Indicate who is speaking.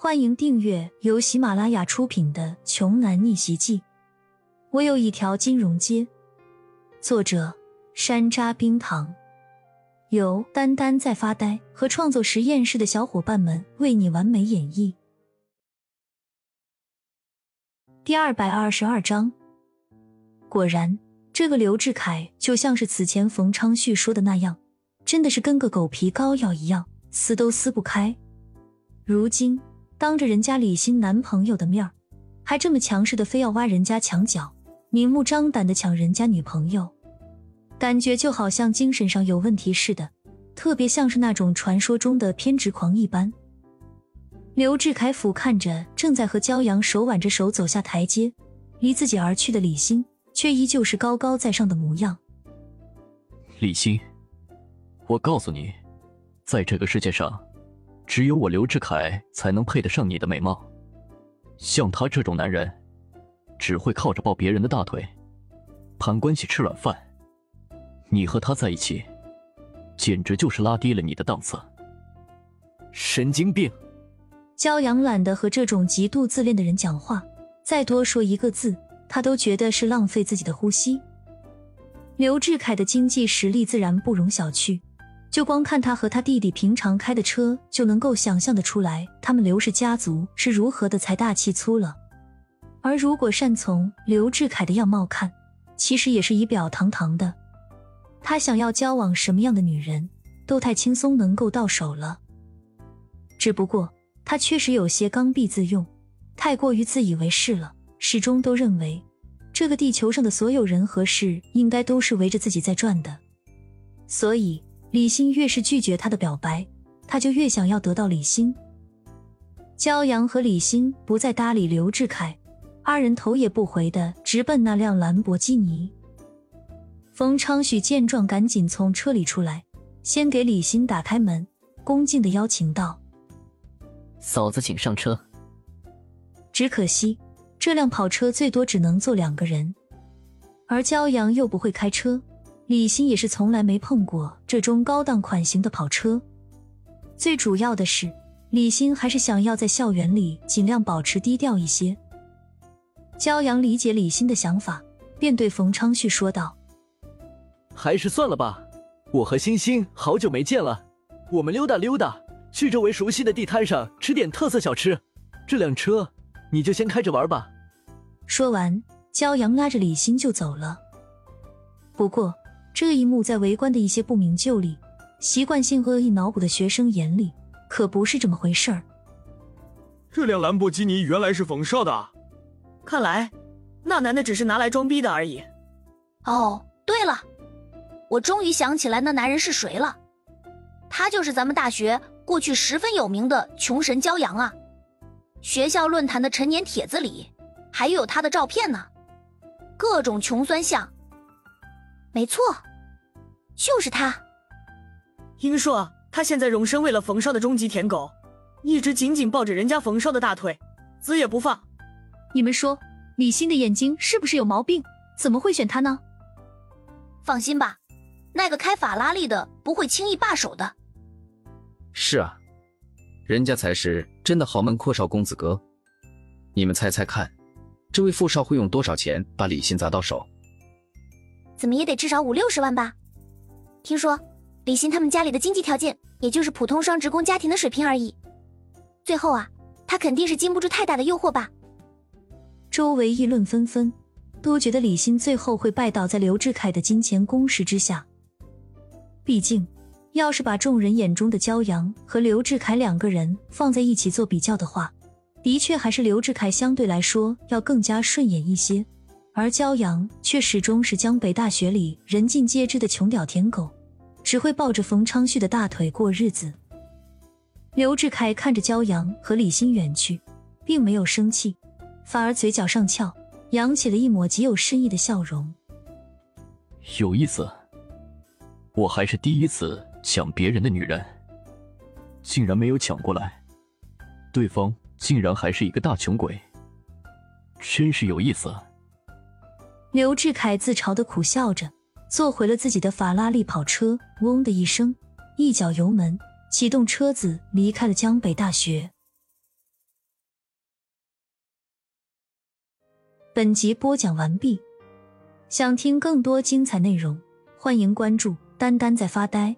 Speaker 1: 欢迎订阅由喜马拉雅出品的《穷男逆袭记》。我有一条金融街。作者：山楂冰糖，由丹丹在发呆和创作实验室的小伙伴们为你完美演绎。第二百二十二章。果然，这个刘志凯就像是此前冯昌旭说的那样，真的是跟个狗皮膏药一样，撕都撕不开。如今。当着人家李欣男朋友的面儿，还这么强势的非要挖人家墙角，明目张胆的抢人家女朋友，感觉就好像精神上有问题似的，特别像是那种传说中的偏执狂一般。刘志凯俯瞰着正在和骄阳手挽着手走下台阶，离自己而去的李欣，却依旧是高高在上的模样。
Speaker 2: 李欣，我告诉你，在这个世界上。只有我刘志凯才能配得上你的美貌，像他这种男人，只会靠着抱别人的大腿，攀关系吃软饭。你和他在一起，简直就是拉低了你的档次。神经病！
Speaker 1: 骄阳懒得和这种极度自恋的人讲话，再多说一个字，他都觉得是浪费自己的呼吸。刘志凯的经济实力自然不容小觑。就光看他和他弟弟平常开的车，就能够想象的出来，他们刘氏家族是如何的财大气粗了。而如果单从刘志凯的样貌看，其实也是仪表堂堂的。他想要交往什么样的女人，都太轻松能够到手了。只不过他确实有些刚愎自用，太过于自以为是了，始终都认为这个地球上的所有人和事应该都是围着自己在转的，所以。李欣越是拒绝他的表白，他就越想要得到李欣。骄阳和李欣不再搭理刘志凯，二人头也不回的直奔那辆兰博基尼。冯昌许见状，赶紧从车里出来，先给李欣打开门，恭敬的邀请道：“
Speaker 3: 嫂子，请上车。”
Speaker 1: 只可惜这辆跑车最多只能坐两个人，而骄阳又不会开车。李欣也是从来没碰过这种高档款型的跑车。最主要的是，李欣还是想要在校园里尽量保持低调一些。骄阳理解李欣的想法，便对冯昌旭说道：“
Speaker 4: 还是算了吧，我和欣欣好久没见了，我们溜达溜达，去周围熟悉的地摊上吃点特色小吃。这辆车你就先开着玩吧。”
Speaker 1: 说完，骄阳拉着李欣就走了。不过。这一幕在围观的一些不明就里、习惯性恶意脑补的学生眼里，可不是这么回事儿。
Speaker 5: 这辆兰博基尼原来是冯少的，
Speaker 6: 看来那男的只是拿来装逼的而已。
Speaker 7: 哦，对了，我终于想起来那男人是谁了，他就是咱们大学过去十分有名的穷神骄阳啊！学校论坛的陈年帖子里还有他的照片呢，各种穷酸相。没错。就是他，
Speaker 6: 英硕他现在荣升为了冯少的终极舔狗，一直紧紧抱着人家冯少的大腿，死也不放。
Speaker 1: 你们说李欣的眼睛是不是有毛病？怎么会选他呢？
Speaker 7: 放心吧，那个开法拉利的不会轻易罢手的。
Speaker 3: 是啊，人家才是真的豪门阔少公子哥。你们猜猜看，这位富少会用多少钱把李欣砸到手？
Speaker 7: 怎么也得至少五六十万吧。听说李欣他们家里的经济条件，也就是普通双职工家庭的水平而已。最后啊，他肯定是经不住太大的诱惑吧。
Speaker 1: 周围议论纷纷，都觉得李欣最后会拜倒在刘志凯的金钱攻势之下。毕竟，要是把众人眼中的骄阳和刘志凯两个人放在一起做比较的话，的确还是刘志凯相对来说要更加顺眼一些。而骄阳却始终是江北大学里人尽皆知的穷屌舔狗，只会抱着冯昌旭的大腿过日子。刘志凯看着骄阳和李欣远去，并没有生气，反而嘴角上翘，扬起了一抹极有深意的笑容。
Speaker 2: 有意思，我还是第一次抢别人的女人，竟然没有抢过来，对方竟然还是一个大穷鬼，真是有意思。
Speaker 1: 刘志凯自嘲的苦笑着，坐回了自己的法拉利跑车嗡的一声一脚油门启动车子离开了江北大学。本集播讲完毕想听更多精彩内容欢迎关注丹丹在发呆